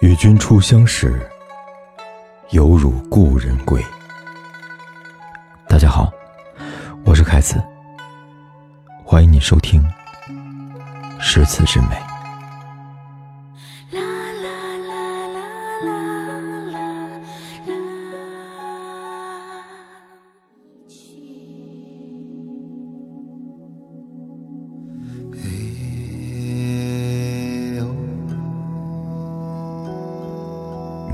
与君初相识，犹如故人归。大家好，我是凯子，欢迎你收听《诗词之美》。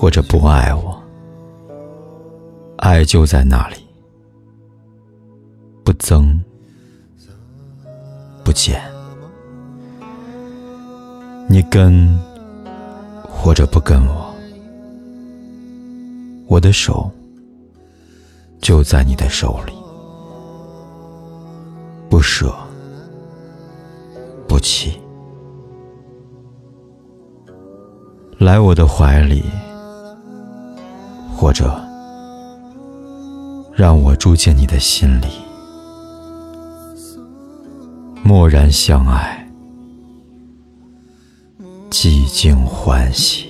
或者不爱我，爱就在那里，不增不减。你跟或者不跟我，我的手就在你的手里，不舍不弃。来我的怀里。或者，让我住进你的心里，默然相爱，寂静欢喜。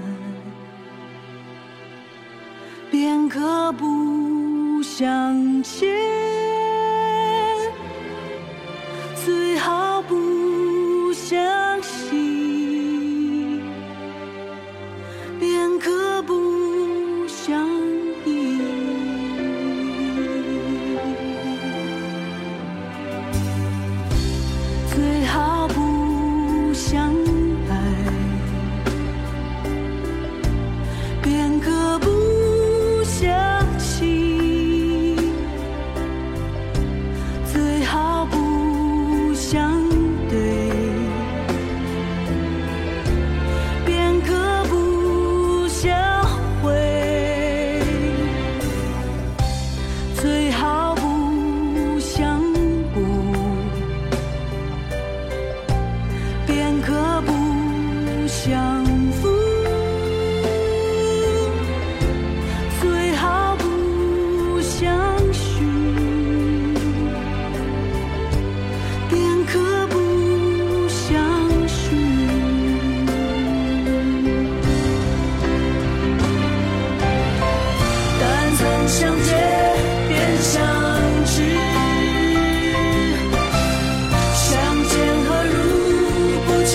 可不相见，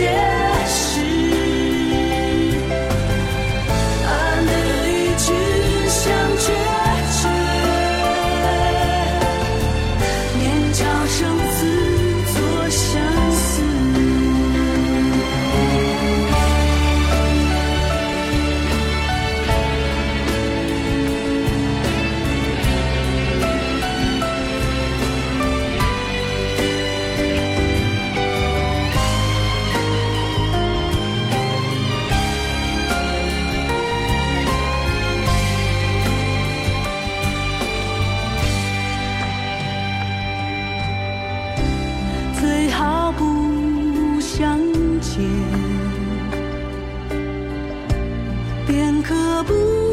yeah. 我不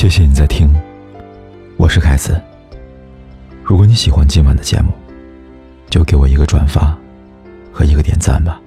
谢谢你在听，我是凯子。如果你喜欢今晚的节目，就给我一个转发和一个点赞吧。